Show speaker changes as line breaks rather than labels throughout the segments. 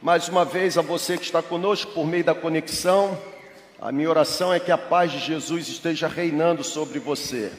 mais uma vez a você que está conosco por meio da conexão. A minha oração é que a paz de Jesus esteja reinando sobre você.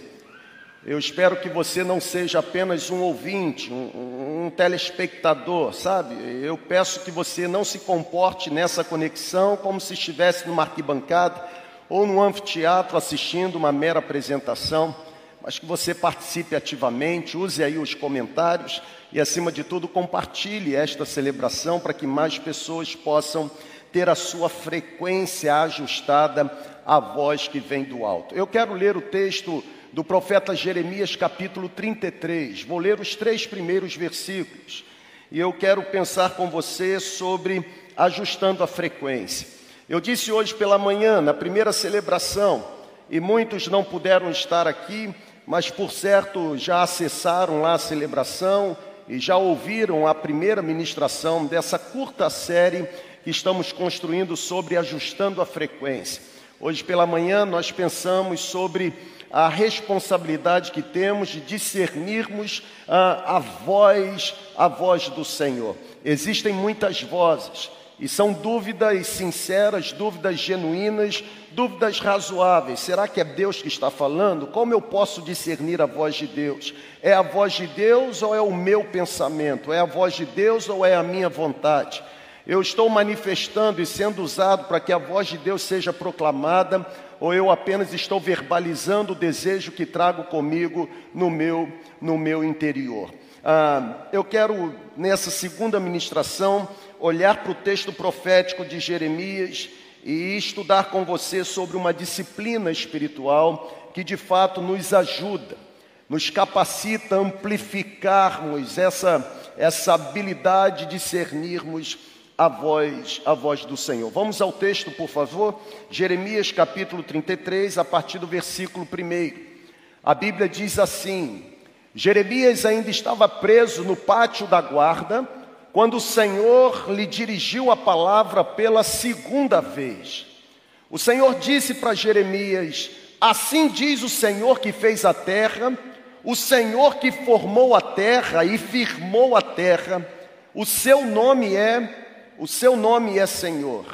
Eu espero que você não seja apenas um ouvinte, um, um, telespectador, sabe? Eu peço que você não se comporte nessa conexão como se estivesse numa arquibancada ou num anfiteatro assistindo uma mera apresentação, mas que você participe ativamente, use aí os comentários e, acima de tudo, compartilhe esta celebração para que mais pessoas possam ter a sua frequência ajustada à voz que vem do alto. Eu quero ler o texto do profeta Jeremias, capítulo 33. Vou ler os três primeiros versículos e eu quero pensar com você sobre ajustando a frequência. Eu disse hoje pela manhã, na primeira celebração, e muitos não puderam estar aqui, mas por certo já acessaram lá a celebração e já ouviram a primeira ministração dessa curta série que estamos construindo sobre ajustando a frequência. Hoje pela manhã nós pensamos sobre a responsabilidade que temos de discernirmos a, a voz, a voz do Senhor. Existem muitas vozes e são dúvidas sinceras, dúvidas genuínas, dúvidas razoáveis. Será que é Deus que está falando? Como eu posso discernir a voz de Deus? É a voz de Deus ou é o meu pensamento? É a voz de Deus ou é a minha vontade? Eu estou manifestando e sendo usado para que a voz de Deus seja proclamada, ou eu apenas estou verbalizando o desejo que trago comigo no meu, no meu interior? Ah, eu quero, nessa segunda ministração, olhar para o texto profético de Jeremias e estudar com você sobre uma disciplina espiritual que de fato nos ajuda, nos capacita a amplificarmos essa, essa habilidade de discernirmos a voz, a voz do Senhor. Vamos ao texto, por favor. Jeremias capítulo 33, a partir do versículo 1. A Bíblia diz assim: Jeremias ainda estava preso no pátio da guarda quando o Senhor lhe dirigiu a palavra pela segunda vez. O Senhor disse para Jeremias: Assim diz o Senhor que fez a terra, o Senhor que formou a terra e firmou a terra, o seu nome é, o seu nome é Senhor.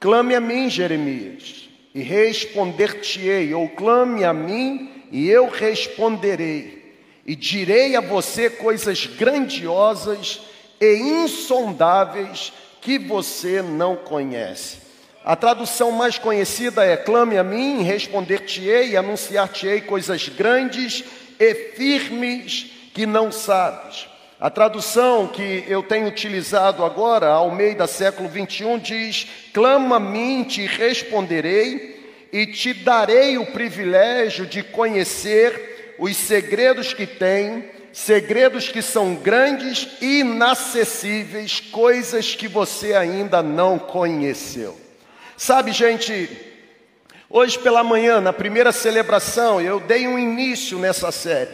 Clame a mim, Jeremias, e responder-te-ei, ou clame a mim e eu responderei, e direi a você coisas grandiosas e insondáveis que você não conhece. A tradução mais conhecida é: clame a mim, responder-te-ei anunciar-te-ei coisas grandes e firmes que não sabes. A tradução que eu tenho utilizado agora, ao meio da século 21, diz: clama a mim, te responderei e te darei o privilégio de conhecer os segredos que tem segredos que são grandes inacessíveis, coisas que você ainda não conheceu. Sabe, gente, hoje pela manhã, na primeira celebração, eu dei um início nessa série.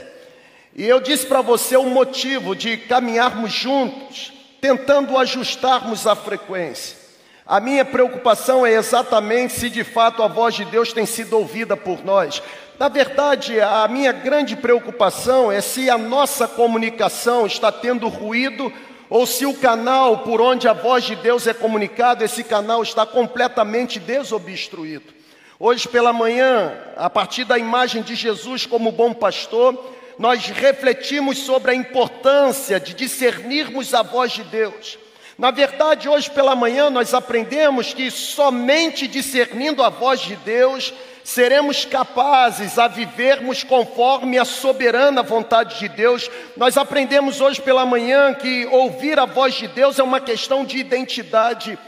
E eu disse para você o motivo de caminharmos juntos, tentando ajustarmos a frequência. A minha preocupação é exatamente se de fato a voz de Deus tem sido ouvida por nós. Na verdade, a minha grande preocupação é se a nossa comunicação está tendo ruído ou se o canal por onde a voz de Deus é comunicada, esse canal está completamente desobstruído. Hoje pela manhã, a partir da imagem de Jesus como bom pastor, nós refletimos sobre a importância de discernirmos a voz de Deus. Na verdade, hoje pela manhã nós aprendemos que somente discernindo a voz de Deus seremos capazes a vivermos conforme a soberana vontade de Deus. Nós aprendemos hoje pela manhã que ouvir a voz de Deus é uma questão de identidade.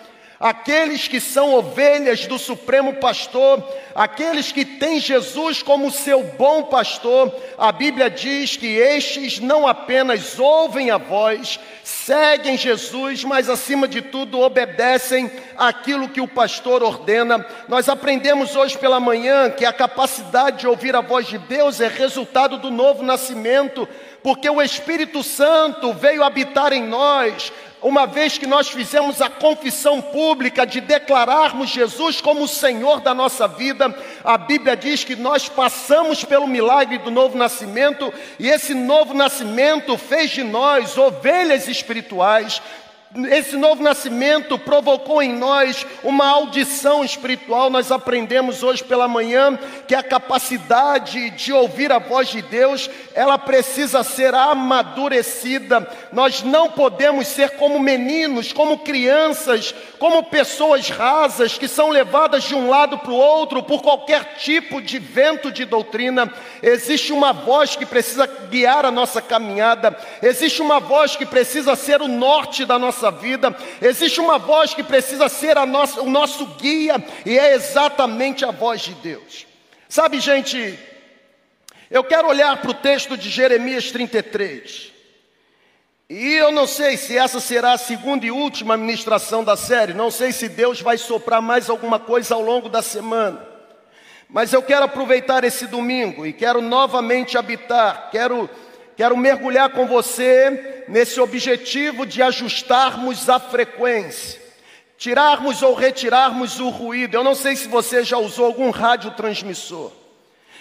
Aqueles que são ovelhas do Supremo Pastor, aqueles que têm Jesus como seu bom pastor, a Bíblia diz que estes não apenas ouvem a voz, seguem Jesus, mas acima de tudo obedecem aquilo que o pastor ordena. Nós aprendemos hoje pela manhã que a capacidade de ouvir a voz de Deus é resultado do novo nascimento, porque o Espírito Santo veio habitar em nós, uma vez que nós fizemos a confissão pública de declararmos Jesus como o Senhor da nossa vida, a Bíblia diz que nós passamos pelo milagre do novo nascimento e esse novo nascimento fez de nós ovelhas espirituais, esse novo nascimento provocou em nós uma audição espiritual. Nós aprendemos hoje pela manhã que a capacidade de ouvir a voz de Deus, ela precisa ser amadurecida. Nós não podemos ser como meninos, como crianças, como pessoas rasas que são levadas de um lado para o outro por qualquer tipo de vento de doutrina. Existe uma voz que precisa guiar a nossa caminhada. Existe uma voz que precisa ser o norte da nossa nossa vida, existe uma voz que precisa ser nossa, o nosso guia, e é exatamente a voz de Deus. Sabe, gente, eu quero olhar para o texto de Jeremias 33. E eu não sei se essa será a segunda e última ministração da série, não sei se Deus vai soprar mais alguma coisa ao longo da semana. Mas eu quero aproveitar esse domingo e quero novamente habitar, quero Quero mergulhar com você nesse objetivo de ajustarmos a frequência, tirarmos ou retirarmos o ruído. Eu não sei se você já usou algum radiotransmissor.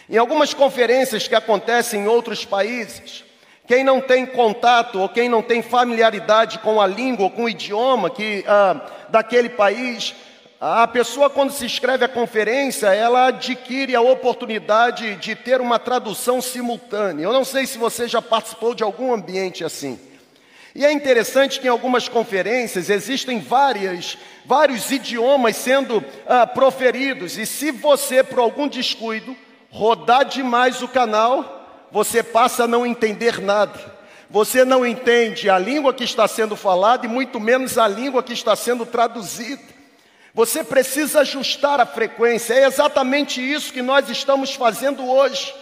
Em algumas conferências que acontecem em outros países, quem não tem contato ou quem não tem familiaridade com a língua ou com o idioma que, ah, daquele país, a pessoa, quando se inscreve à conferência, ela adquire a oportunidade de ter uma tradução simultânea. Eu não sei se você já participou de algum ambiente assim. E é interessante que em algumas conferências existem várias, vários idiomas sendo ah, proferidos, e se você, por algum descuido, rodar demais o canal, você passa a não entender nada. Você não entende a língua que está sendo falada e muito menos a língua que está sendo traduzida. Você precisa ajustar a frequência, é exatamente isso que nós estamos fazendo hoje.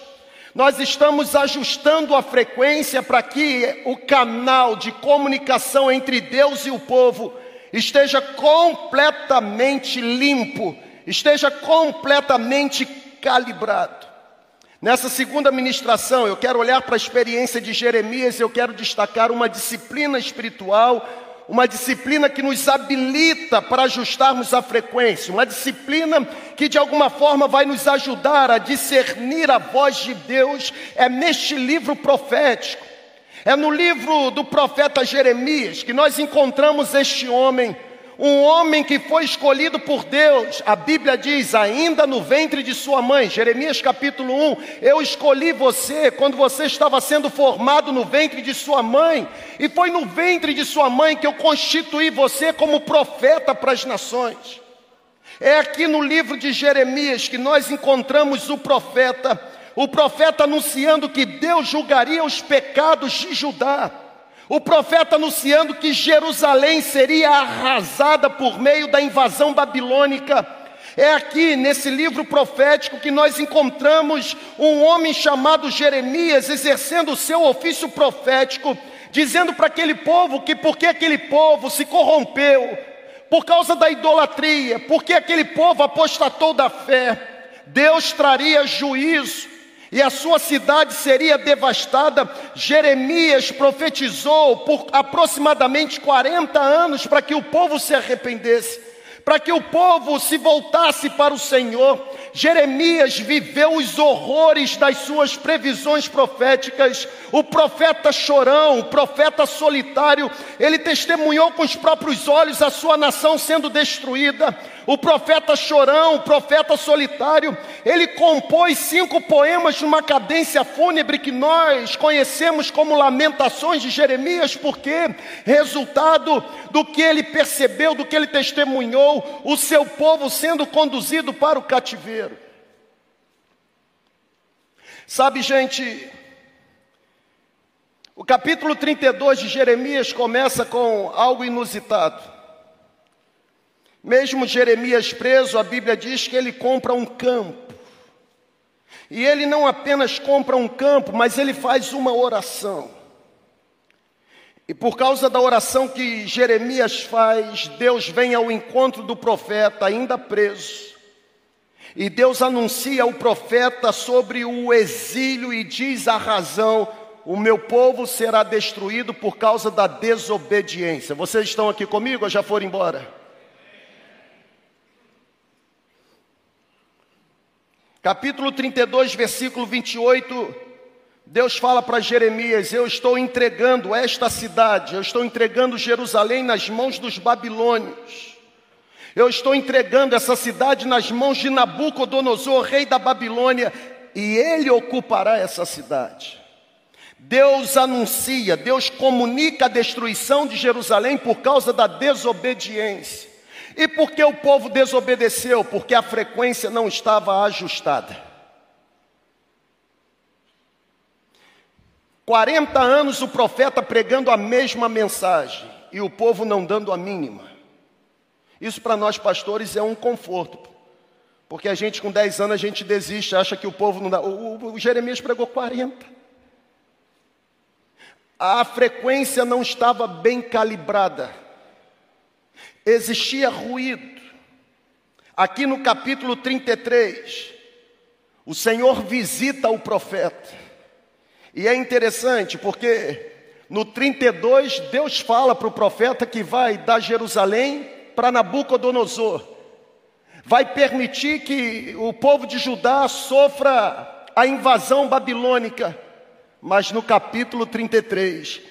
Nós estamos ajustando a frequência para que o canal de comunicação entre Deus e o povo esteja completamente limpo, esteja completamente calibrado. Nessa segunda ministração, eu quero olhar para a experiência de Jeremias, eu quero destacar uma disciplina espiritual uma disciplina que nos habilita para ajustarmos a frequência, uma disciplina que de alguma forma vai nos ajudar a discernir a voz de Deus, é neste livro profético, é no livro do profeta Jeremias que nós encontramos este homem um homem que foi escolhido por Deus, a Bíblia diz, ainda no ventre de sua mãe, Jeremias capítulo 1, eu escolhi você quando você estava sendo formado no ventre de sua mãe, e foi no ventre de sua mãe que eu constituí você como profeta para as nações. É aqui no livro de Jeremias que nós encontramos o profeta, o profeta anunciando que Deus julgaria os pecados de Judá. O profeta anunciando que Jerusalém seria arrasada por meio da invasão babilônica. É aqui nesse livro profético que nós encontramos um homem chamado Jeremias exercendo o seu ofício profético, dizendo para aquele povo que porque aquele povo se corrompeu, por causa da idolatria, porque aquele povo apostatou da fé, Deus traria juízo e a sua cidade seria devastada. Jeremias profetizou por aproximadamente 40 anos para que o povo se arrependesse, para que o povo se voltasse para o Senhor. Jeremias viveu os horrores das suas previsões proféticas. O profeta chorão, o profeta solitário, ele testemunhou com os próprios olhos a sua nação sendo destruída. O profeta chorão, o profeta solitário, ele compôs cinco poemas numa cadência fúnebre que nós conhecemos como Lamentações de Jeremias, porque resultado do que ele percebeu, do que ele testemunhou, o seu povo sendo conduzido para o cativeiro. Sabe, gente, o capítulo 32 de Jeremias começa com algo inusitado. Mesmo Jeremias preso, a Bíblia diz que ele compra um campo. E ele não apenas compra um campo, mas ele faz uma oração. E por causa da oração que Jeremias faz, Deus vem ao encontro do profeta ainda preso. E Deus anuncia ao profeta sobre o exílio e diz a razão: o meu povo será destruído por causa da desobediência. Vocês estão aqui comigo ou já foram embora? Capítulo 32, versículo 28, Deus fala para Jeremias: Eu estou entregando esta cidade, eu estou entregando Jerusalém nas mãos dos babilônios. Eu estou entregando essa cidade nas mãos de Nabucodonosor, rei da Babilônia, e ele ocupará essa cidade. Deus anuncia, Deus comunica a destruição de Jerusalém por causa da desobediência. E por que o povo desobedeceu? Porque a frequência não estava ajustada. 40 anos o profeta pregando a mesma mensagem e o povo não dando a mínima. Isso para nós pastores é um conforto. Porque a gente com 10 anos a gente desiste, acha que o povo não dá. O, o, o Jeremias pregou 40. A frequência não estava bem calibrada. Existia ruído. Aqui no capítulo 33, o Senhor visita o profeta. E é interessante porque no 32 Deus fala para o profeta que vai dar Jerusalém para Nabucodonosor. Vai permitir que o povo de Judá sofra a invasão babilônica. Mas no capítulo 33,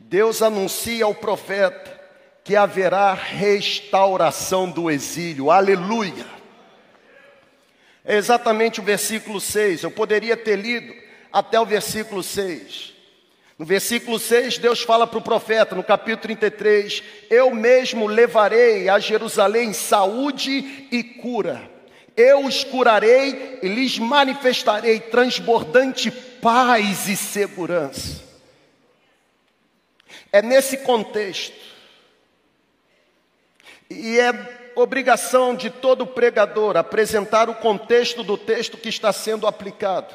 Deus anuncia ao profeta que haverá restauração do exílio. Aleluia! É exatamente o versículo 6. Eu poderia ter lido até o versículo 6. No versículo 6, Deus fala para o profeta, no capítulo 33, Eu mesmo levarei a Jerusalém saúde e cura. Eu os curarei e lhes manifestarei transbordante paz e segurança. É nesse contexto, e é obrigação de todo pregador apresentar o contexto do texto que está sendo aplicado.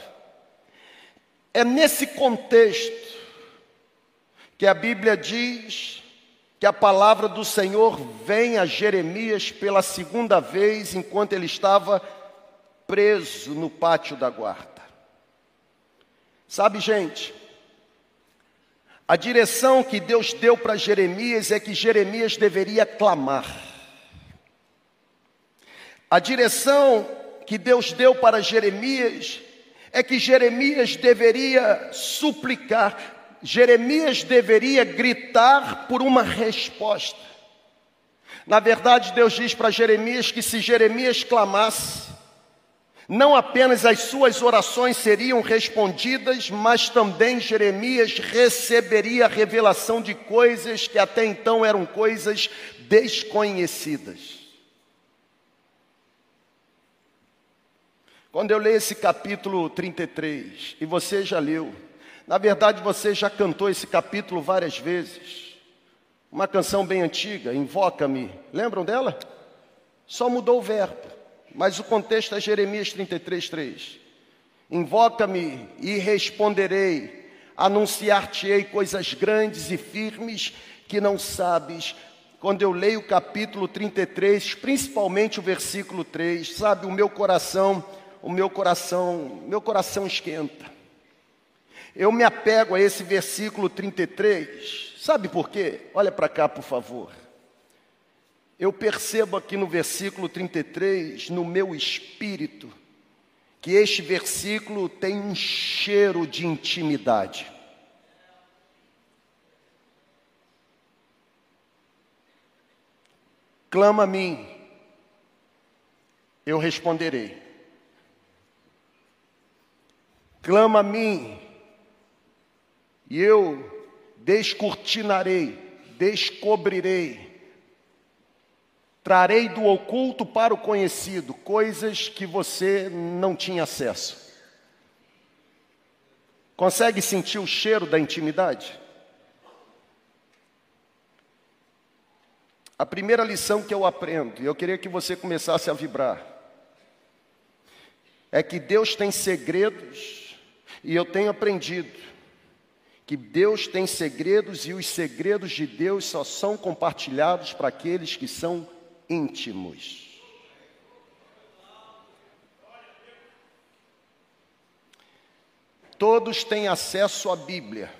É nesse contexto que a Bíblia diz que a palavra do Senhor vem a Jeremias pela segunda vez enquanto ele estava preso no pátio da guarda. Sabe, gente, a direção que Deus deu para Jeremias é que Jeremias deveria clamar. A direção que Deus deu para Jeremias é que Jeremias deveria suplicar, Jeremias deveria gritar por uma resposta. Na verdade, Deus diz para Jeremias que se Jeremias clamasse, não apenas as suas orações seriam respondidas, mas também Jeremias receberia a revelação de coisas que até então eram coisas desconhecidas. Quando eu leio esse capítulo 33, e você já leu, na verdade você já cantou esse capítulo várias vezes. Uma canção bem antiga, Invoca-me. Lembram dela? Só mudou o verbo, mas o contexto é Jeremias 33, 3. Invoca-me e responderei, anunciar-te-ei coisas grandes e firmes que não sabes. Quando eu leio o capítulo 33, principalmente o versículo 3, sabe, o meu coração o meu coração, meu coração esquenta. Eu me apego a esse versículo 33. Sabe por quê? Olha para cá, por favor. Eu percebo aqui no versículo 33, no meu espírito, que este versículo tem um cheiro de intimidade. Clama a mim, eu responderei. Clama a mim, e eu descortinarei, descobrirei, trarei do oculto para o conhecido coisas que você não tinha acesso. Consegue sentir o cheiro da intimidade? A primeira lição que eu aprendo, e eu queria que você começasse a vibrar, é que Deus tem segredos e eu tenho aprendido que Deus tem segredos e os segredos de Deus só são compartilhados para aqueles que são íntimos. Todos têm acesso à Bíblia,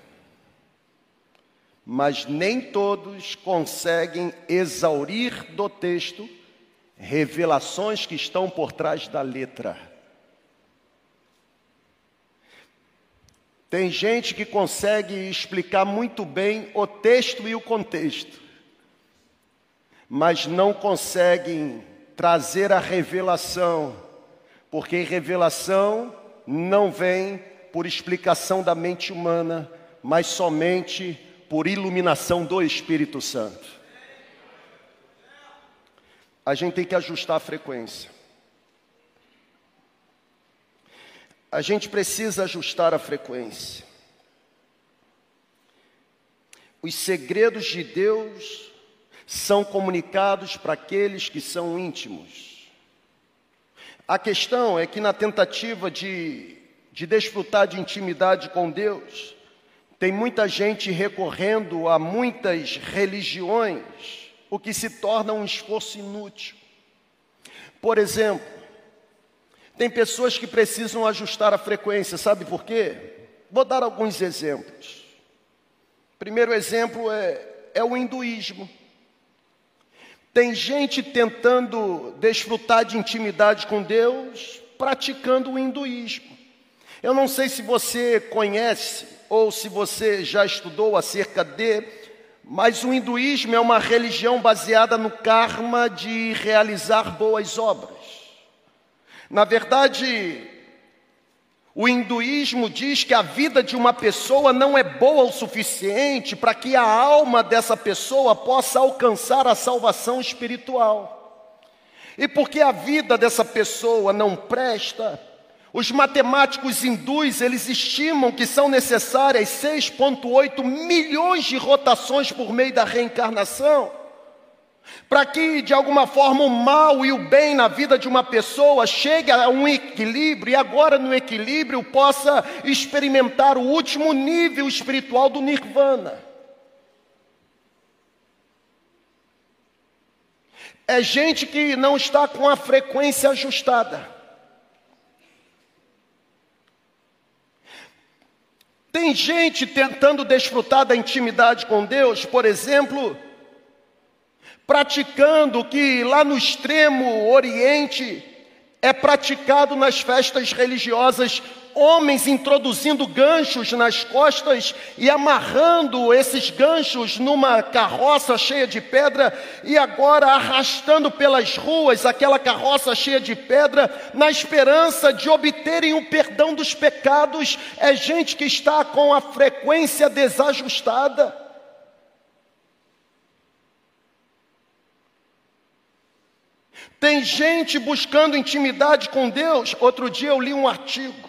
mas nem todos conseguem exaurir do texto revelações que estão por trás da letra. Tem gente que consegue explicar muito bem o texto e o contexto, mas não conseguem trazer a revelação, porque revelação não vem por explicação da mente humana, mas somente por iluminação do Espírito Santo. A gente tem que ajustar a frequência. A gente precisa ajustar a frequência. Os segredos de Deus são comunicados para aqueles que são íntimos. A questão é que, na tentativa de, de desfrutar de intimidade com Deus, tem muita gente recorrendo a muitas religiões, o que se torna um esforço inútil. Por exemplo, tem pessoas que precisam ajustar a frequência, sabe por quê? Vou dar alguns exemplos. Primeiro exemplo é, é o hinduísmo. Tem gente tentando desfrutar de intimidade com Deus praticando o hinduísmo. Eu não sei se você conhece ou se você já estudou acerca de, mas o hinduísmo é uma religião baseada no karma de realizar boas obras. Na verdade, o hinduísmo diz que a vida de uma pessoa não é boa o suficiente para que a alma dessa pessoa possa alcançar a salvação espiritual. E porque a vida dessa pessoa não presta, os matemáticos hindus, eles estimam que são necessárias 6.8 milhões de rotações por meio da reencarnação para que de alguma forma o mal e o bem na vida de uma pessoa chegue a um equilíbrio e agora no equilíbrio possa experimentar o último nível espiritual do nirvana. É gente que não está com a frequência ajustada. Tem gente tentando desfrutar da intimidade com Deus, por exemplo, praticando o que lá no extremo oriente é praticado nas festas religiosas, homens introduzindo ganchos nas costas e amarrando esses ganchos numa carroça cheia de pedra e agora arrastando pelas ruas aquela carroça cheia de pedra na esperança de obterem o perdão dos pecados. É gente que está com a frequência desajustada. Tem gente buscando intimidade com Deus. Outro dia eu li um artigo.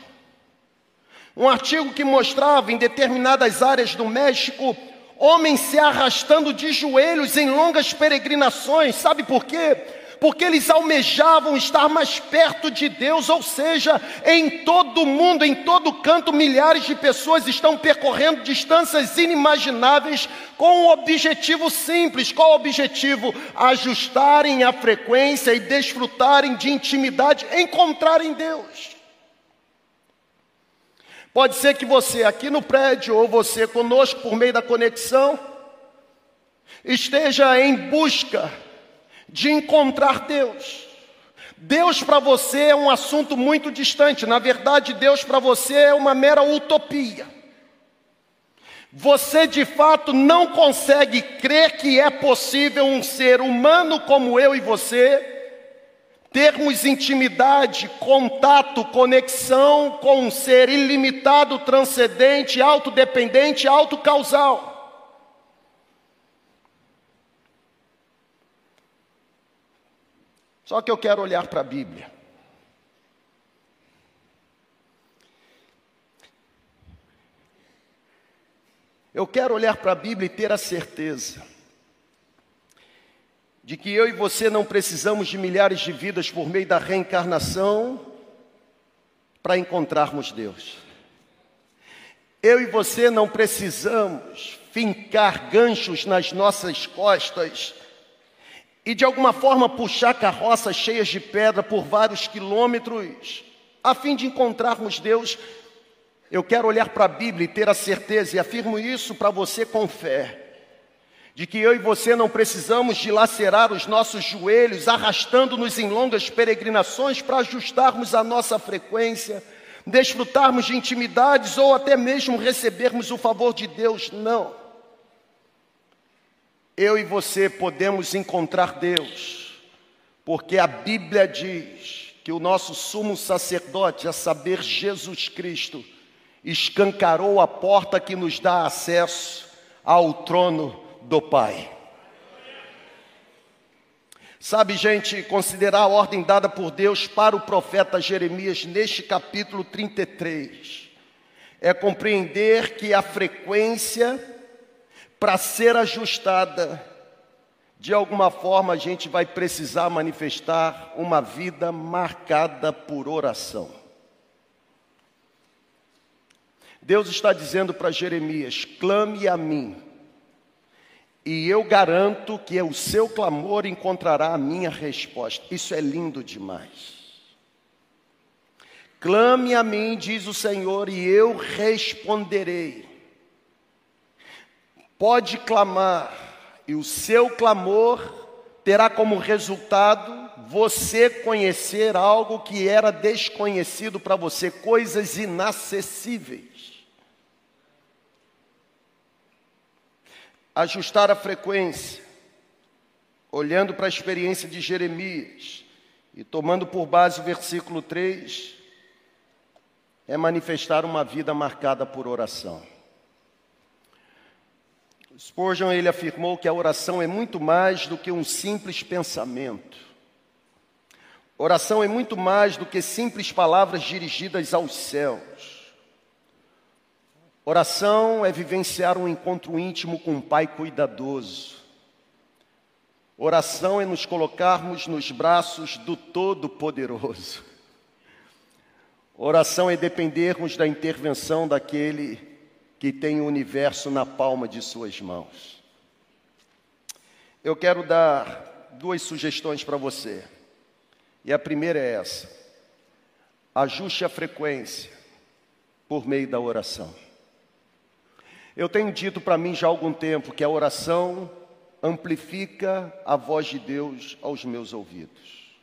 Um artigo que mostrava em determinadas áreas do México homens se arrastando de joelhos em longas peregrinações. Sabe por quê? Porque eles almejavam estar mais perto de Deus, ou seja, em todo mundo, em todo canto, milhares de pessoas estão percorrendo distâncias inimagináveis com um objetivo simples: qual o objetivo? Ajustarem a frequência e desfrutarem de intimidade, encontrarem Deus. Pode ser que você aqui no prédio, ou você conosco por meio da conexão, esteja em busca de encontrar Deus. Deus para você é um assunto muito distante, na verdade, Deus para você é uma mera utopia. Você de fato não consegue crer que é possível um ser humano como eu e você termos intimidade, contato, conexão com um ser ilimitado, transcendente, autodependente, autocausal. Só que eu quero olhar para a Bíblia. Eu quero olhar para a Bíblia e ter a certeza de que eu e você não precisamos de milhares de vidas por meio da reencarnação para encontrarmos Deus. Eu e você não precisamos fincar ganchos nas nossas costas e de alguma forma puxar carroças cheias de pedra por vários quilômetros, a fim de encontrarmos Deus. Eu quero olhar para a Bíblia e ter a certeza, e afirmo isso para você com fé, de que eu e você não precisamos dilacerar os nossos joelhos, arrastando-nos em longas peregrinações para ajustarmos a nossa frequência, desfrutarmos de intimidades ou até mesmo recebermos o favor de Deus, não. Eu e você podemos encontrar Deus, porque a Bíblia diz que o nosso sumo sacerdote, a saber, Jesus Cristo, escancarou a porta que nos dá acesso ao trono do Pai. Sabe, gente, considerar a ordem dada por Deus para o profeta Jeremias neste capítulo 33 é compreender que a frequência, para ser ajustada, de alguma forma a gente vai precisar manifestar uma vida marcada por oração. Deus está dizendo para Jeremias: clame a mim e eu garanto que o seu clamor encontrará a minha resposta. Isso é lindo demais. Clame a mim, diz o Senhor, e eu responderei. Pode clamar, e o seu clamor terá como resultado você conhecer algo que era desconhecido para você, coisas inacessíveis. ajustar a frequência, olhando para a experiência de Jeremias e tomando por base o versículo 3, é manifestar uma vida marcada por oração. Spurgeon ele afirmou que a oração é muito mais do que um simples pensamento. Oração é muito mais do que simples palavras dirigidas aos céus. Oração é vivenciar um encontro íntimo com um Pai cuidadoso. Oração é nos colocarmos nos braços do Todo-Poderoso. Oração é dependermos da intervenção daquele que tem o universo na palma de suas mãos. Eu quero dar duas sugestões para você. E a primeira é essa: ajuste a frequência por meio da oração. Eu tenho dito para mim já há algum tempo que a oração amplifica a voz de Deus aos meus ouvidos.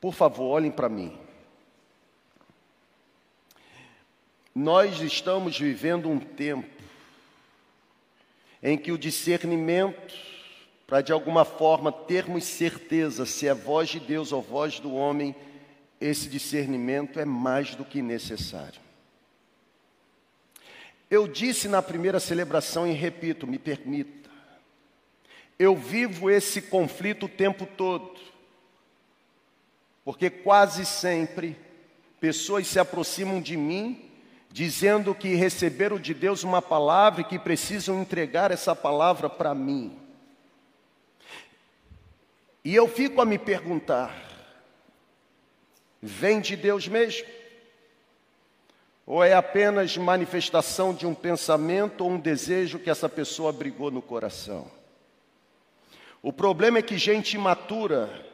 Por favor, olhem para mim. Nós estamos vivendo um tempo em que o discernimento, para de alguma forma termos certeza se é voz de Deus ou voz do homem, esse discernimento é mais do que necessário. Eu disse na primeira celebração e repito, me permita. Eu vivo esse conflito o tempo todo. Porque quase sempre pessoas se aproximam de mim dizendo que receberam de Deus uma palavra e que precisam entregar essa palavra para mim. E eu fico a me perguntar: vem de Deus mesmo? Ou é apenas manifestação de um pensamento ou um desejo que essa pessoa abrigou no coração? O problema é que gente imatura,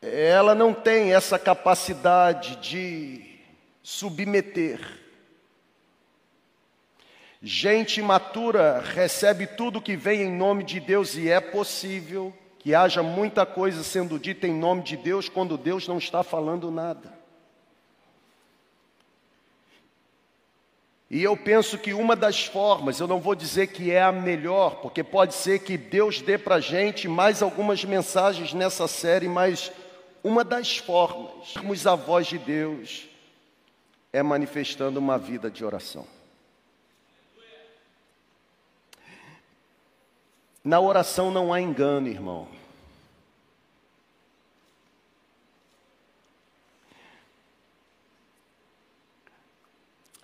ela não tem essa capacidade de submeter. Gente imatura recebe tudo que vem em nome de Deus e é possível que haja muita coisa sendo dita em nome de Deus quando Deus não está falando nada. E eu penso que uma das formas, eu não vou dizer que é a melhor, porque pode ser que Deus dê para a gente mais algumas mensagens nessa série, mas uma das formas, a voz de Deus, é manifestando uma vida de oração. Na oração não há engano, irmão.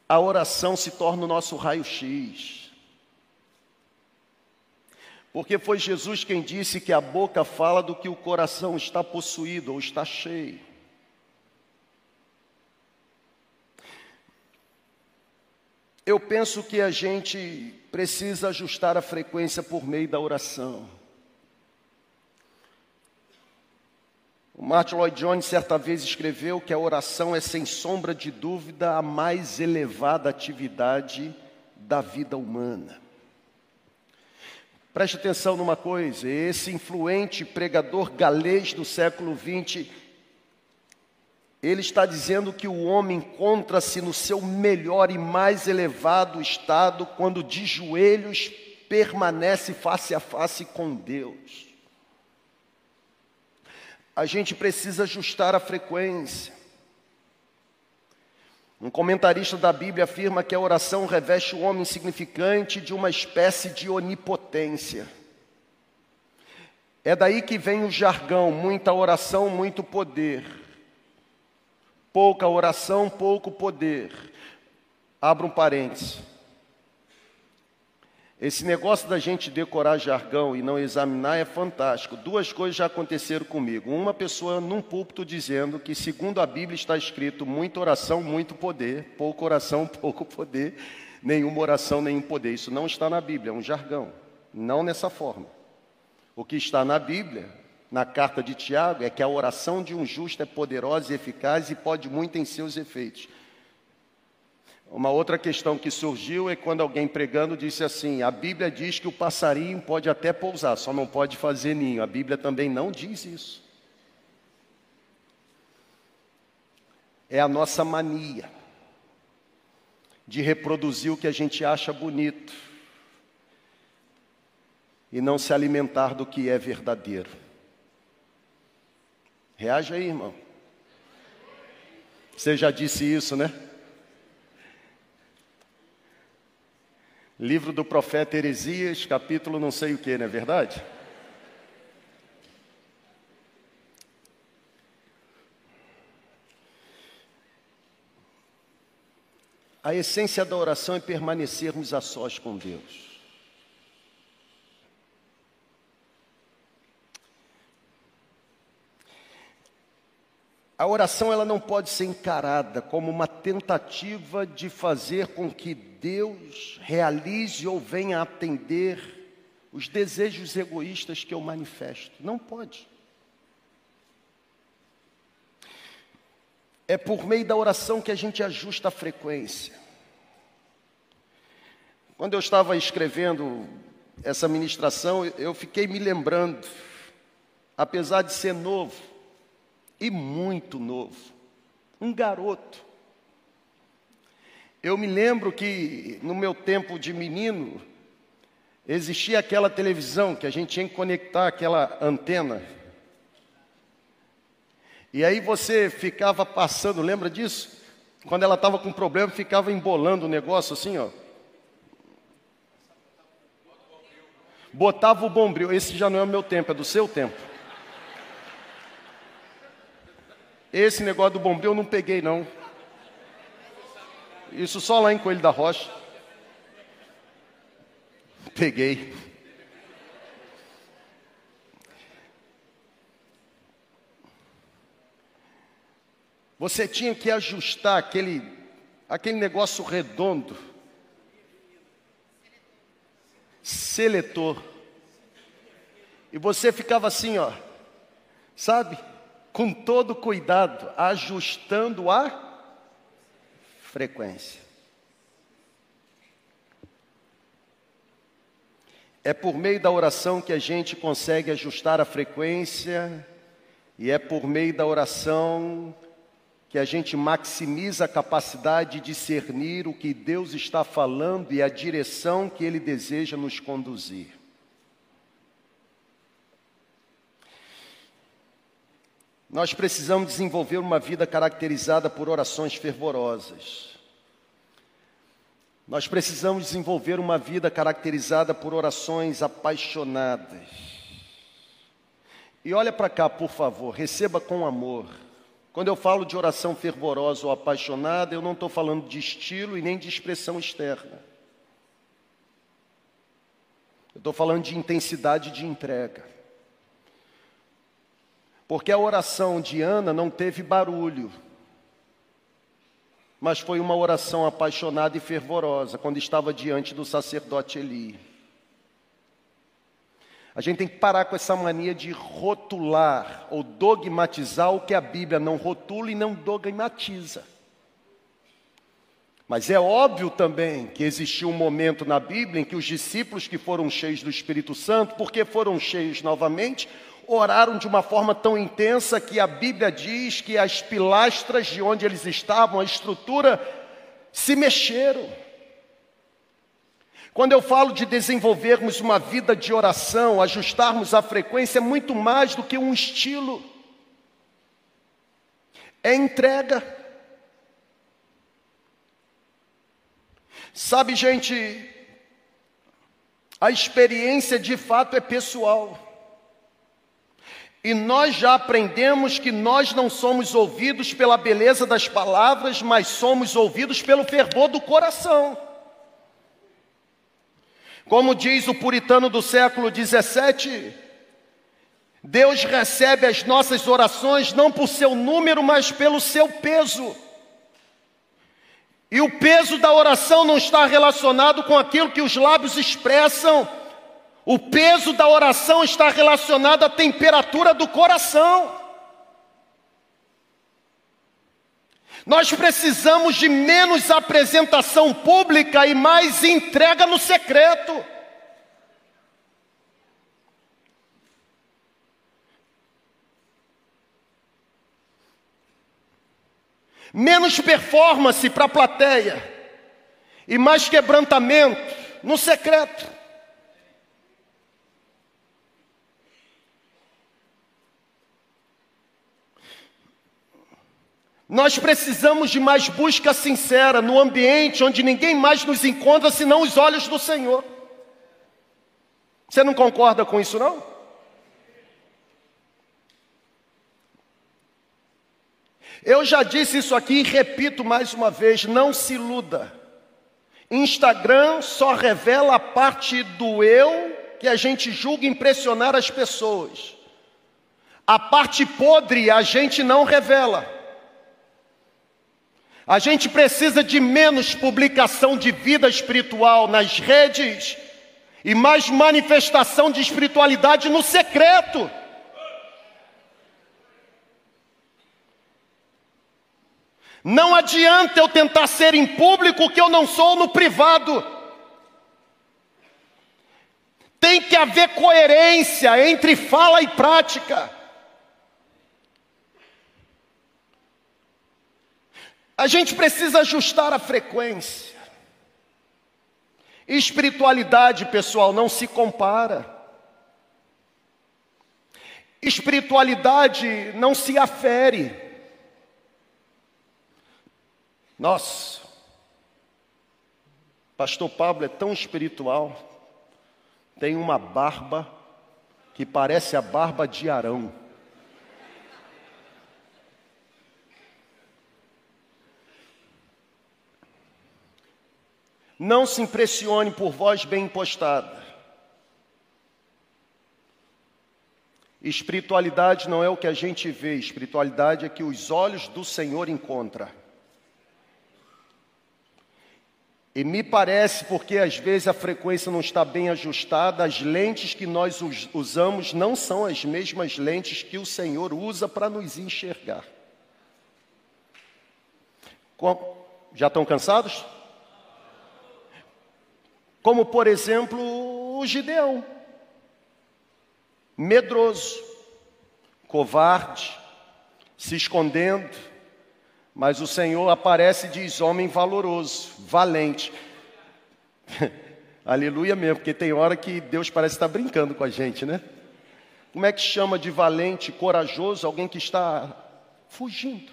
a oração se torna o nosso raio-x. Porque foi Jesus quem disse que a boca fala do que o coração está possuído ou está cheio. Eu penso que a gente precisa ajustar a frequência por meio da oração. O Martin Lloyd Jones certa vez escreveu que a oração é sem sombra de dúvida a mais elevada atividade da vida humana. Preste atenção numa coisa, esse influente pregador galês do século XX, ele está dizendo que o homem encontra-se no seu melhor e mais elevado estado quando de joelhos permanece face a face com Deus. A gente precisa ajustar a frequência. Um comentarista da Bíblia afirma que a oração reveste o homem significante de uma espécie de onipotência. É daí que vem o jargão: muita oração, muito poder. Pouca oração, pouco poder. Abra um parênteses. Esse negócio da gente decorar jargão e não examinar é fantástico. Duas coisas já aconteceram comigo. Uma pessoa num púlpito dizendo que, segundo a Bíblia, está escrito muita oração, muito poder, pouca oração, pouco poder, nenhuma oração, nenhum poder. Isso não está na Bíblia, é um jargão. Não nessa forma. O que está na Bíblia na carta de Tiago é que a oração de um justo é poderosa e eficaz e pode muito em seus efeitos. Uma outra questão que surgiu é quando alguém pregando disse assim: a Bíblia diz que o passarinho pode até pousar, só não pode fazer ninho. A Bíblia também não diz isso. É a nossa mania de reproduzir o que a gente acha bonito e não se alimentar do que é verdadeiro. Reage aí, irmão. Você já disse isso, né? Livro do profeta Heresias, capítulo não sei o que, não é verdade? A essência da oração é permanecermos a sós com Deus. A oração ela não pode ser encarada como uma tentativa de fazer com que Deus realize ou venha atender os desejos egoístas que eu manifesto. Não pode. É por meio da oração que a gente ajusta a frequência. Quando eu estava escrevendo essa ministração, eu fiquei me lembrando, apesar de ser novo, e muito novo, um garoto. Eu me lembro que no meu tempo de menino, existia aquela televisão que a gente tinha que conectar aquela antena. E aí você ficava passando, lembra disso? Quando ela estava com problema, ficava embolando o negócio assim, ó. Botava o bombril. Esse já não é o meu tempo, é do seu tempo. Esse negócio do bombeiro eu não peguei, não. Isso só lá em Coelho da Rocha. Peguei. Você tinha que ajustar aquele, aquele negócio redondo. Seletor. E você ficava assim, ó. Sabe? Com todo cuidado, ajustando a frequência. É por meio da oração que a gente consegue ajustar a frequência, e é por meio da oração que a gente maximiza a capacidade de discernir o que Deus está falando e a direção que Ele deseja nos conduzir. Nós precisamos desenvolver uma vida caracterizada por orações fervorosas. Nós precisamos desenvolver uma vida caracterizada por orações apaixonadas. E olha para cá, por favor, receba com amor. Quando eu falo de oração fervorosa ou apaixonada, eu não estou falando de estilo e nem de expressão externa. Eu estou falando de intensidade de entrega. Porque a oração de Ana não teve barulho, mas foi uma oração apaixonada e fervorosa quando estava diante do sacerdote Eli. A gente tem que parar com essa mania de rotular ou dogmatizar o que a Bíblia não rotula e não dogmatiza. Mas é óbvio também que existiu um momento na Bíblia em que os discípulos que foram cheios do Espírito Santo, porque foram cheios novamente, oraram de uma forma tão intensa que a Bíblia diz que as pilastras de onde eles estavam, a estrutura, se mexeram. Quando eu falo de desenvolvermos uma vida de oração, ajustarmos a frequência, é muito mais do que um estilo, é entrega. Sabe, gente, a experiência de fato é pessoal. E nós já aprendemos que nós não somos ouvidos pela beleza das palavras, mas somos ouvidos pelo fervor do coração. Como diz o puritano do século 17, Deus recebe as nossas orações não por seu número, mas pelo seu peso. E o peso da oração não está relacionado com aquilo que os lábios expressam, o peso da oração está relacionado à temperatura do coração. Nós precisamos de menos apresentação pública e mais entrega no secreto. Menos performance para a plateia e mais quebrantamento no secreto. Nós precisamos de mais busca sincera no ambiente onde ninguém mais nos encontra senão os olhos do Senhor. Você não concorda com isso, não? Eu já disse isso aqui e repito mais uma vez: não se iluda. Instagram só revela a parte do eu que a gente julga impressionar as pessoas. A parte podre a gente não revela. A gente precisa de menos publicação de vida espiritual nas redes e mais manifestação de espiritualidade no secreto. Não adianta eu tentar ser em público o que eu não sou no privado. Tem que haver coerência entre fala e prática. A gente precisa ajustar a frequência. Espiritualidade, pessoal, não se compara. Espiritualidade não se afere. Nossa, Pastor Pablo é tão espiritual, tem uma barba que parece a barba de Arão. Não se impressione por voz bem impostada. Espiritualidade não é o que a gente vê, espiritualidade é que os olhos do Senhor encontram. E me parece, porque às vezes a frequência não está bem ajustada, as lentes que nós usamos não são as mesmas lentes que o Senhor usa para nos enxergar. Já estão cansados? Como, por exemplo, o Gideão, medroso, covarde, se escondendo, mas o Senhor aparece e diz: homem valoroso, valente. Aleluia mesmo, porque tem hora que Deus parece estar brincando com a gente, né? Como é que chama de valente, corajoso, alguém que está fugindo?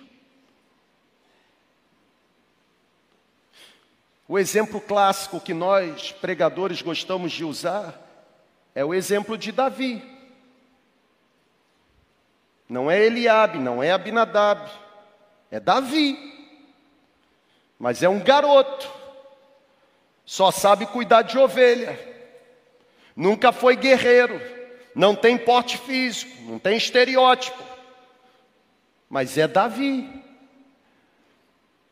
O exemplo clássico que nós, pregadores, gostamos de usar é o exemplo de Davi. Não é Eliabe, não é Abinadab, é Davi. Mas é um garoto. Só sabe cuidar de ovelha. Nunca foi guerreiro. Não tem porte físico, não tem estereótipo. Mas é Davi.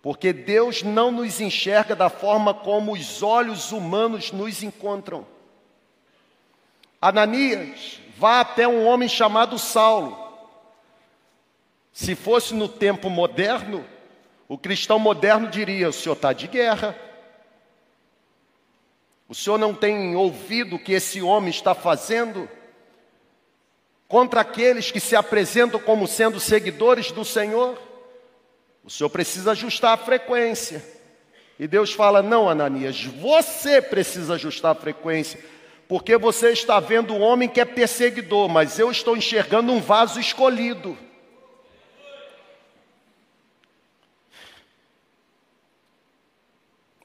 Porque Deus não nos enxerga da forma como os olhos humanos nos encontram. Ananias, vá até um homem chamado Saulo. Se fosse no tempo moderno, o cristão moderno diria: o senhor está de guerra. O senhor não tem ouvido o que esse homem está fazendo? contra aqueles que se apresentam como sendo seguidores do Senhor, o Senhor precisa ajustar a frequência. E Deus fala: Não, Ananias, você precisa ajustar a frequência, porque você está vendo um homem que é perseguidor, mas eu estou enxergando um vaso escolhido.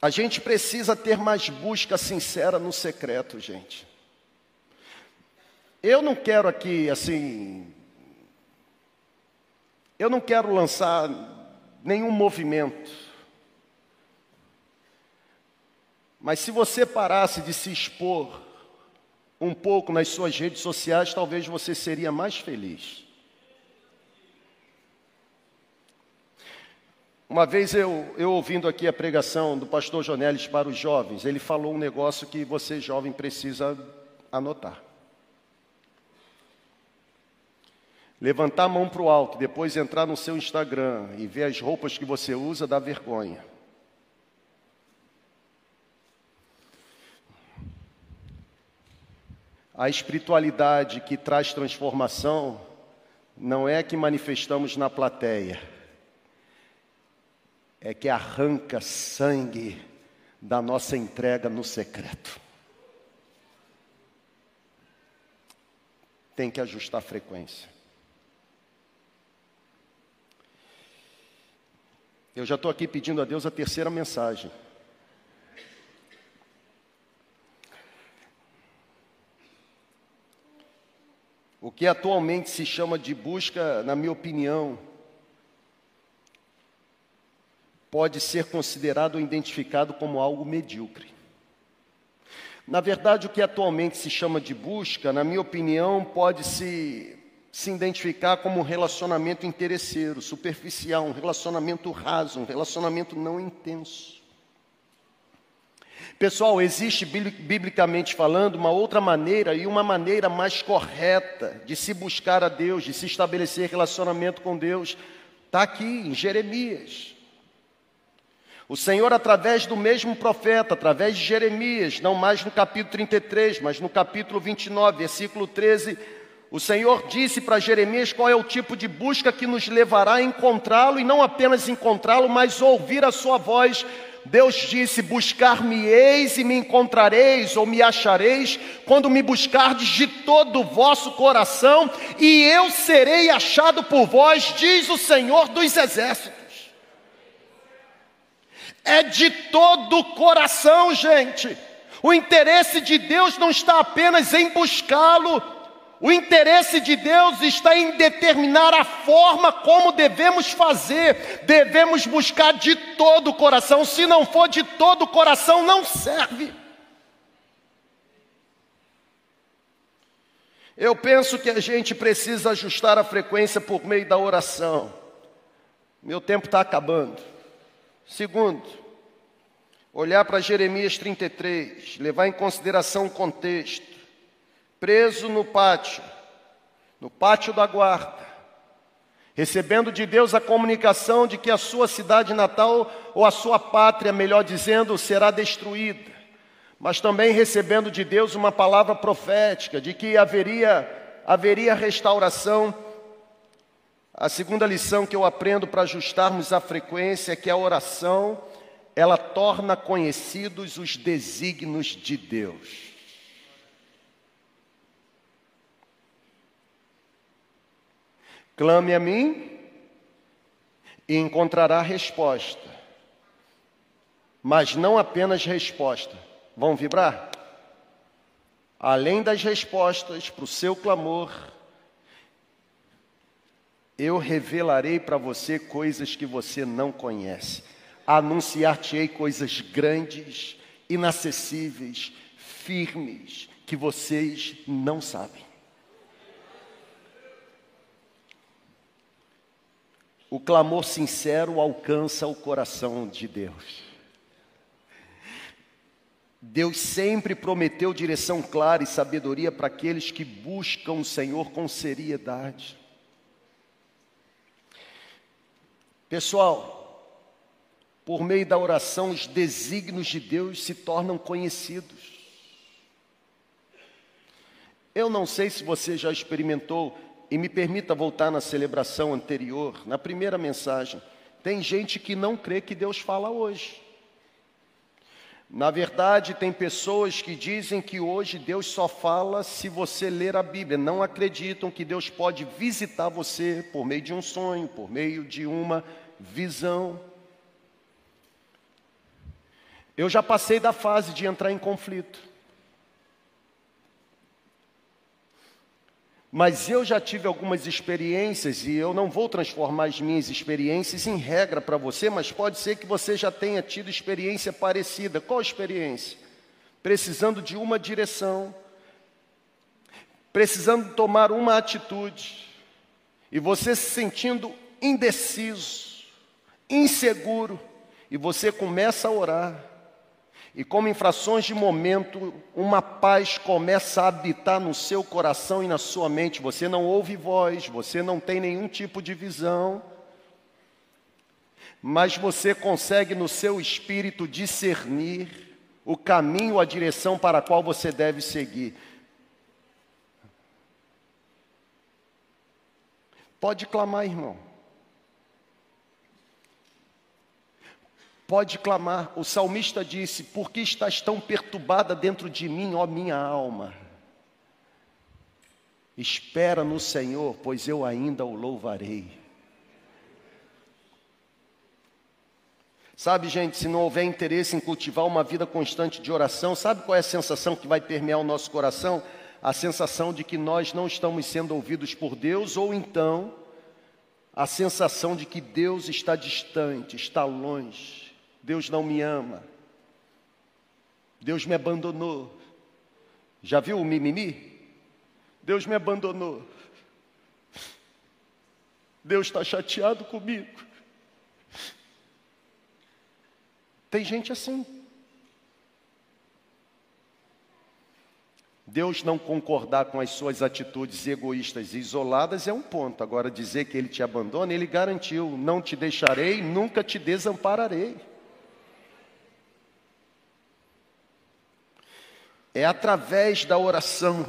A gente precisa ter mais busca sincera no secreto, gente. Eu não quero aqui, assim, eu não quero lançar nenhum movimento. Mas se você parasse de se expor um pouco nas suas redes sociais, talvez você seria mais feliz. Uma vez eu, eu ouvindo aqui a pregação do pastor Jonelis para os jovens, ele falou um negócio que você jovem precisa anotar. Levantar a mão para o alto, depois entrar no seu Instagram e ver as roupas que você usa, dá vergonha. A espiritualidade que traz transformação não é que manifestamos na plateia, é que arranca sangue da nossa entrega no secreto. Tem que ajustar a frequência. Eu já estou aqui pedindo a Deus a terceira mensagem. O que atualmente se chama de busca, na minha opinião, pode ser considerado ou identificado como algo medíocre. Na verdade, o que atualmente se chama de busca, na minha opinião, pode se se identificar como um relacionamento interesseiro, superficial, um relacionamento raso, um relacionamento não intenso. Pessoal, existe biblicamente falando uma outra maneira e uma maneira mais correta de se buscar a Deus, de se estabelecer relacionamento com Deus. Está aqui em Jeremias. O Senhor, através do mesmo profeta, através de Jeremias, não mais no capítulo 33, mas no capítulo 29, versículo 13, o Senhor disse para Jeremias qual é o tipo de busca que nos levará a encontrá-lo e não apenas encontrá-lo, mas ouvir a sua voz. Deus disse: Buscar-me-eis e me encontrareis, ou me achareis, quando me buscardes de todo o vosso coração, e eu serei achado por vós, diz o Senhor dos Exércitos. É de todo o coração, gente. O interesse de Deus não está apenas em buscá-lo, o interesse de Deus está em determinar a forma como devemos fazer. Devemos buscar de todo o coração. Se não for de todo o coração, não serve. Eu penso que a gente precisa ajustar a frequência por meio da oração. Meu tempo está acabando. Segundo, olhar para Jeremias 33, levar em consideração o contexto preso no pátio, no pátio da guarda, recebendo de Deus a comunicação de que a sua cidade natal, ou a sua pátria, melhor dizendo, será destruída, mas também recebendo de Deus uma palavra profética de que haveria, haveria restauração. A segunda lição que eu aprendo para ajustarmos a frequência é que a oração, ela torna conhecidos os desígnios de Deus. Clame a mim e encontrará resposta. Mas não apenas resposta. Vão vibrar? Além das respostas para o seu clamor, eu revelarei para você coisas que você não conhece. Anunciar-te-ei coisas grandes, inacessíveis, firmes, que vocês não sabem. O clamor sincero alcança o coração de Deus. Deus sempre prometeu direção clara e sabedoria para aqueles que buscam o Senhor com seriedade. Pessoal, por meio da oração, os desígnios de Deus se tornam conhecidos. Eu não sei se você já experimentou, e me permita voltar na celebração anterior, na primeira mensagem. Tem gente que não crê que Deus fala hoje. Na verdade, tem pessoas que dizem que hoje Deus só fala se você ler a Bíblia. Não acreditam que Deus pode visitar você por meio de um sonho, por meio de uma visão. Eu já passei da fase de entrar em conflito. Mas eu já tive algumas experiências e eu não vou transformar as minhas experiências em regra para você, mas pode ser que você já tenha tido experiência parecida. Qual experiência? Precisando de uma direção, precisando tomar uma atitude, e você se sentindo indeciso, inseguro, e você começa a orar. E como infrações de momento, uma paz começa a habitar no seu coração e na sua mente. Você não ouve voz, você não tem nenhum tipo de visão, mas você consegue no seu espírito discernir o caminho, a direção para a qual você deve seguir. Pode clamar, irmão. Pode clamar. O salmista disse: Por que estás tão perturbada dentro de mim, ó minha alma? Espera no Senhor, pois eu ainda o louvarei. Sabe, gente, se não houver interesse em cultivar uma vida constante de oração, sabe qual é a sensação que vai permear o nosso coração? A sensação de que nós não estamos sendo ouvidos por Deus, ou então a sensação de que Deus está distante, está longe. Deus não me ama. Deus me abandonou. Já viu o mimimi? Deus me abandonou. Deus está chateado comigo. Tem gente assim. Deus não concordar com as suas atitudes egoístas e isoladas é um ponto. Agora, dizer que Ele te abandona, Ele garantiu: não te deixarei, nunca te desampararei. É através da oração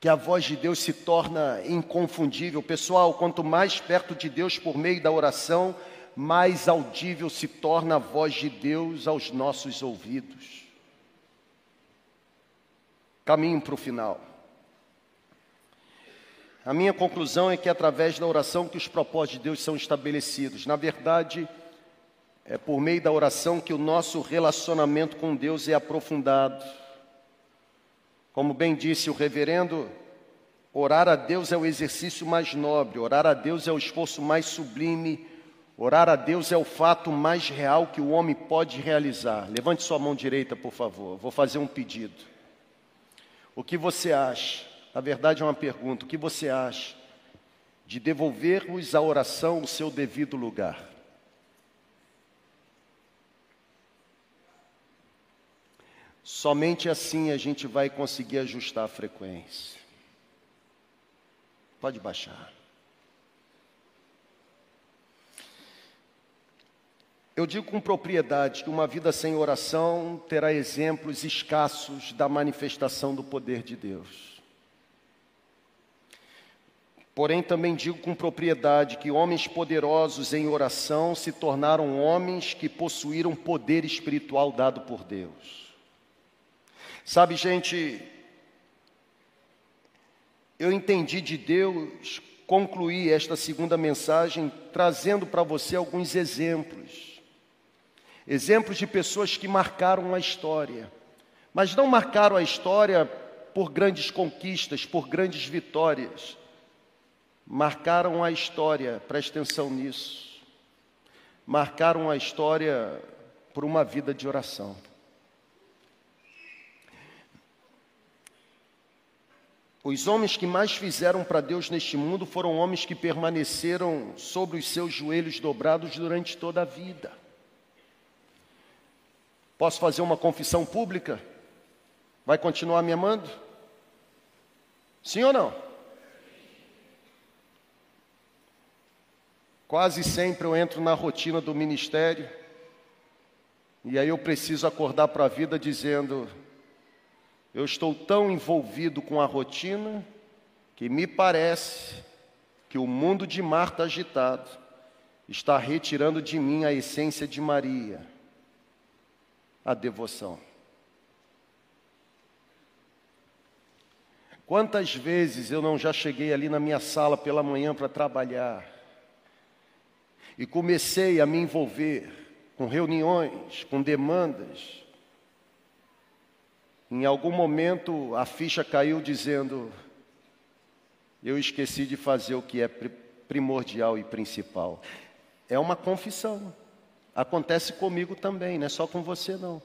que a voz de Deus se torna inconfundível. Pessoal, quanto mais perto de Deus por meio da oração, mais audível se torna a voz de Deus aos nossos ouvidos. Caminho para o final. A minha conclusão é que é através da oração que os propósitos de Deus são estabelecidos. Na verdade, é por meio da oração que o nosso relacionamento com Deus é aprofundado. Como bem disse o reverendo, orar a Deus é o exercício mais nobre, orar a Deus é o esforço mais sublime, orar a Deus é o fato mais real que o homem pode realizar. Levante sua mão direita, por favor, vou fazer um pedido. O que você acha? Na verdade, é uma pergunta: o que você acha de devolvermos à oração o seu devido lugar? Somente assim a gente vai conseguir ajustar a frequência. Pode baixar. Eu digo com propriedade que uma vida sem oração terá exemplos escassos da manifestação do poder de Deus. Porém, também digo com propriedade que homens poderosos em oração se tornaram homens que possuíram poder espiritual dado por Deus. Sabe, gente, eu entendi de Deus concluir esta segunda mensagem trazendo para você alguns exemplos. Exemplos de pessoas que marcaram a história, mas não marcaram a história por grandes conquistas, por grandes vitórias. Marcaram a história, preste atenção nisso. Marcaram a história por uma vida de oração. Os homens que mais fizeram para Deus neste mundo foram homens que permaneceram sobre os seus joelhos dobrados durante toda a vida. Posso fazer uma confissão pública? Vai continuar me amando? Sim ou não? Quase sempre eu entro na rotina do ministério e aí eu preciso acordar para a vida dizendo: Eu estou tão envolvido com a rotina que me parece que o mundo de Marta agitado está retirando de mim a essência de Maria, a devoção. Quantas vezes eu não já cheguei ali na minha sala pela manhã para trabalhar e comecei a me envolver com reuniões, com demandas. Em algum momento a ficha caiu dizendo: eu esqueci de fazer o que é primordial e principal. É uma confissão. Acontece comigo também, não é só com você não.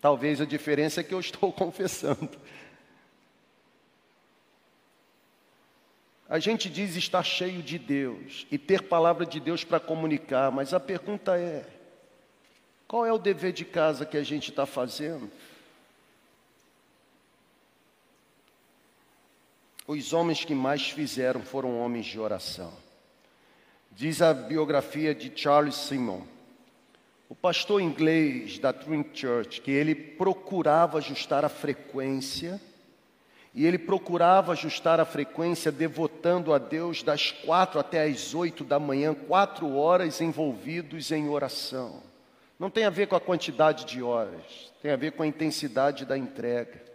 Talvez a diferença é que eu estou confessando. A gente diz estar cheio de Deus e ter palavra de Deus para comunicar, mas a pergunta é: qual é o dever de casa que a gente está fazendo? Os homens que mais fizeram foram homens de oração. Diz a biografia de Charles Simon, o pastor inglês da Trinity Church, que ele procurava ajustar a frequência, e ele procurava ajustar a frequência devotando a Deus das quatro até as oito da manhã, quatro horas envolvidos em oração. Não tem a ver com a quantidade de horas, tem a ver com a intensidade da entrega.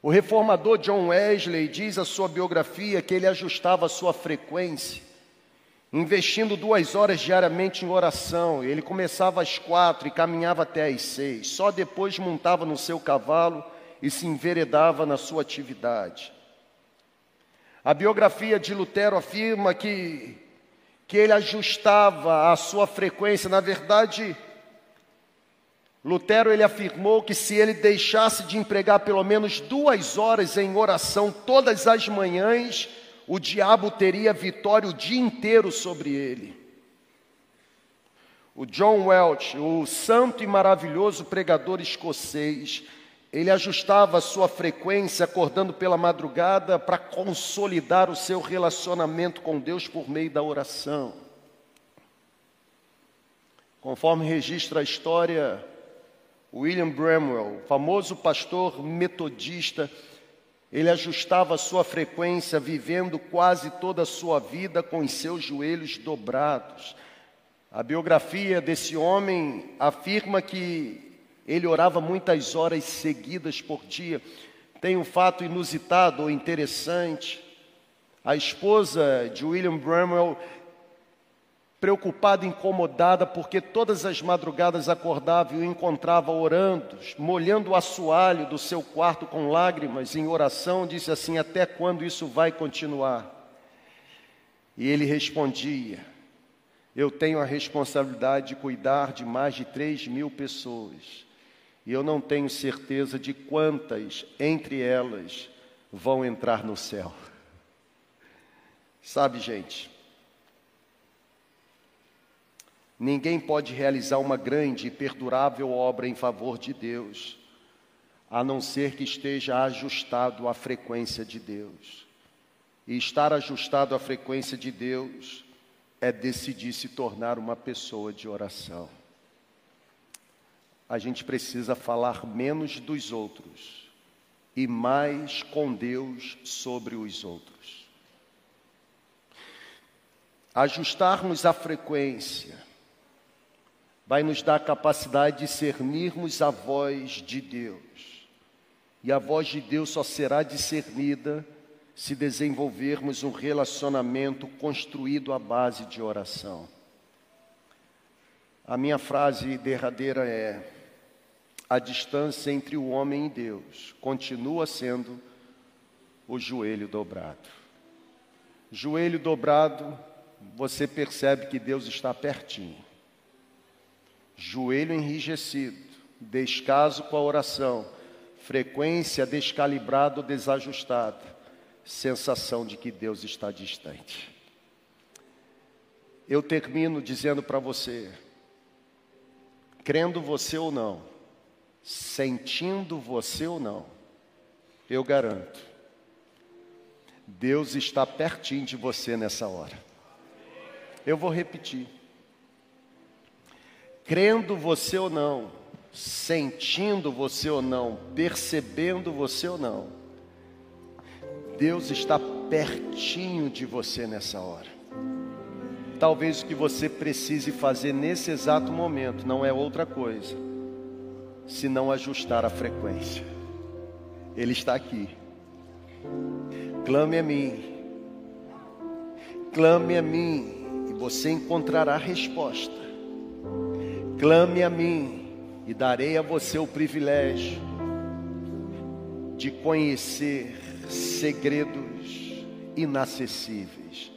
O reformador John Wesley diz a sua biografia que ele ajustava a sua frequência, investindo duas horas diariamente em oração. Ele começava às quatro e caminhava até às seis. Só depois montava no seu cavalo e se enveredava na sua atividade. A biografia de Lutero afirma que, que ele ajustava a sua frequência, na verdade, Lutero ele afirmou que se ele deixasse de empregar pelo menos duas horas em oração todas as manhãs, o diabo teria vitória o dia inteiro sobre ele. O John Welch, o santo e maravilhoso pregador escocês, ele ajustava a sua frequência acordando pela madrugada para consolidar o seu relacionamento com Deus por meio da oração. Conforme registra a história, William Bramwell, famoso pastor metodista, ele ajustava sua frequência vivendo quase toda a sua vida com os seus joelhos dobrados. A biografia desse homem afirma que ele orava muitas horas seguidas por dia. Tem um fato inusitado ou interessante. A esposa de William Bramwell preocupada, incomodada, porque todas as madrugadas acordava e o encontrava orando, molhando o assoalho do seu quarto com lágrimas, em oração, disse assim: Até quando isso vai continuar? E ele respondia: Eu tenho a responsabilidade de cuidar de mais de três mil pessoas, e eu não tenho certeza de quantas entre elas vão entrar no céu. Sabe, gente, Ninguém pode realizar uma grande e perdurável obra em favor de Deus, a não ser que esteja ajustado à frequência de Deus. E estar ajustado à frequência de Deus é decidir se tornar uma pessoa de oração. A gente precisa falar menos dos outros e mais com Deus sobre os outros. Ajustarmos a frequência vai nos dar a capacidade de discernirmos a voz de Deus. E a voz de Deus só será discernida se desenvolvermos um relacionamento construído à base de oração. A minha frase derradeira é: a distância entre o homem e Deus continua sendo o joelho dobrado. Joelho dobrado, você percebe que Deus está pertinho joelho enrijecido, descaso com a oração, frequência descalibrada ou desajustada, sensação de que Deus está distante. Eu termino dizendo para você, crendo você ou não, sentindo você ou não, eu garanto, Deus está pertinho de você nessa hora. Eu vou repetir crendo você ou não, sentindo você ou não, percebendo você ou não, Deus está pertinho de você nessa hora. Talvez o que você precise fazer nesse exato momento não é outra coisa, senão ajustar a frequência. Ele está aqui. Clame a mim. Clame a mim e você encontrará a resposta. Clame a mim e darei a você o privilégio de conhecer segredos inacessíveis.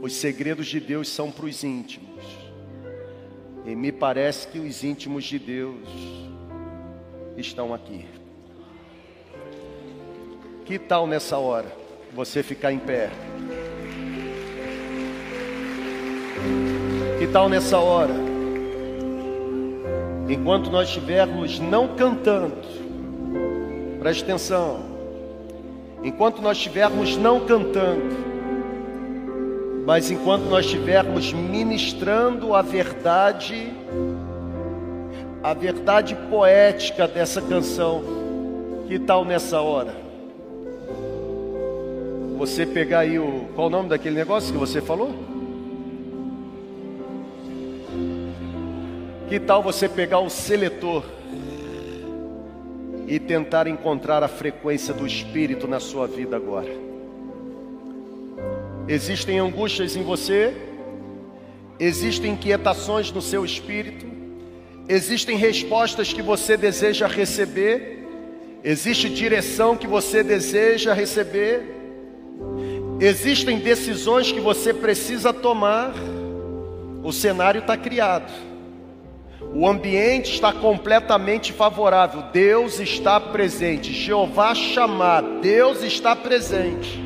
Os segredos de Deus são para os íntimos. E me parece que os íntimos de Deus estão aqui. Que tal nessa hora você ficar em pé? Que tal nessa hora? Enquanto nós estivermos não cantando, preste atenção. Enquanto nós estivermos não cantando, mas enquanto nós estivermos ministrando a verdade, a verdade poética dessa canção, que tal nessa hora? Você pegar aí o. Qual o nome daquele negócio que você falou? Que tal você pegar o seletor e tentar encontrar a frequência do Espírito na sua vida agora? Existem angústias em você, existem inquietações no seu espírito, existem respostas que você deseja receber, existe direção que você deseja receber, existem decisões que você precisa tomar. O cenário está criado. O ambiente está completamente favorável. Deus está presente. Jeová chamar. Deus está presente.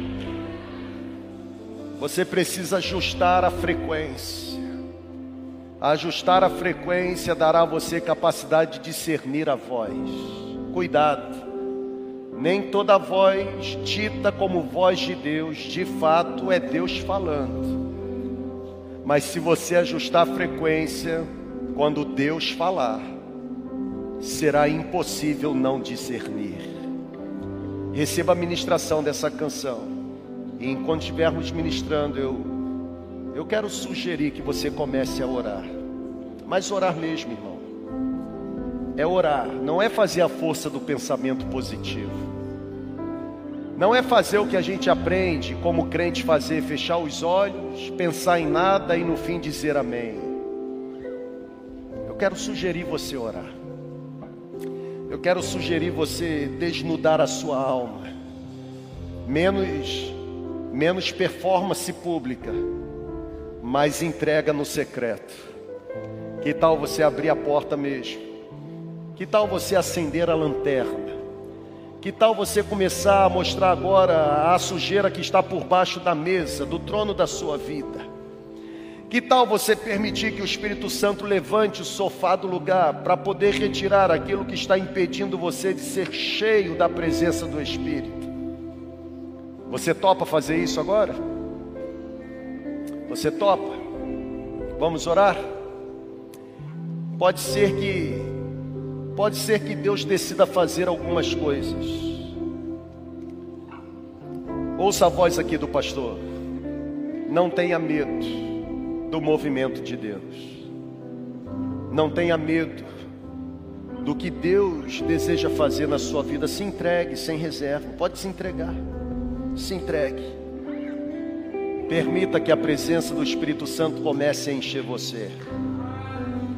Você precisa ajustar a frequência. Ajustar a frequência dará a você capacidade de discernir a voz. Cuidado. Nem toda voz dita como voz de Deus, de fato é Deus falando. Mas se você ajustar a frequência, quando Deus falar, será impossível não discernir. Receba a ministração dessa canção. E enquanto estivermos ministrando, eu, eu quero sugerir que você comece a orar. Mas orar mesmo, irmão. É orar, não é fazer a força do pensamento positivo. Não é fazer o que a gente aprende como crente fazer, fechar os olhos, pensar em nada e no fim dizer amém. Quero sugerir você orar. Eu quero sugerir você desnudar a sua alma. Menos menos performance pública, mais entrega no secreto. Que tal você abrir a porta mesmo? Que tal você acender a lanterna? Que tal você começar a mostrar agora a sujeira que está por baixo da mesa, do trono da sua vida? Que tal você permitir que o Espírito Santo levante o sofá do lugar para poder retirar aquilo que está impedindo você de ser cheio da presença do Espírito? Você topa fazer isso agora? Você topa? Vamos orar? Pode ser que pode ser que Deus decida fazer algumas coisas. Ouça a voz aqui do pastor. Não tenha medo do movimento de Deus. Não tenha medo do que Deus deseja fazer na sua vida. Se entregue sem reserva. Pode se entregar. Se entregue. Permita que a presença do Espírito Santo comece a encher você.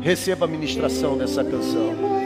Receba a ministração dessa canção.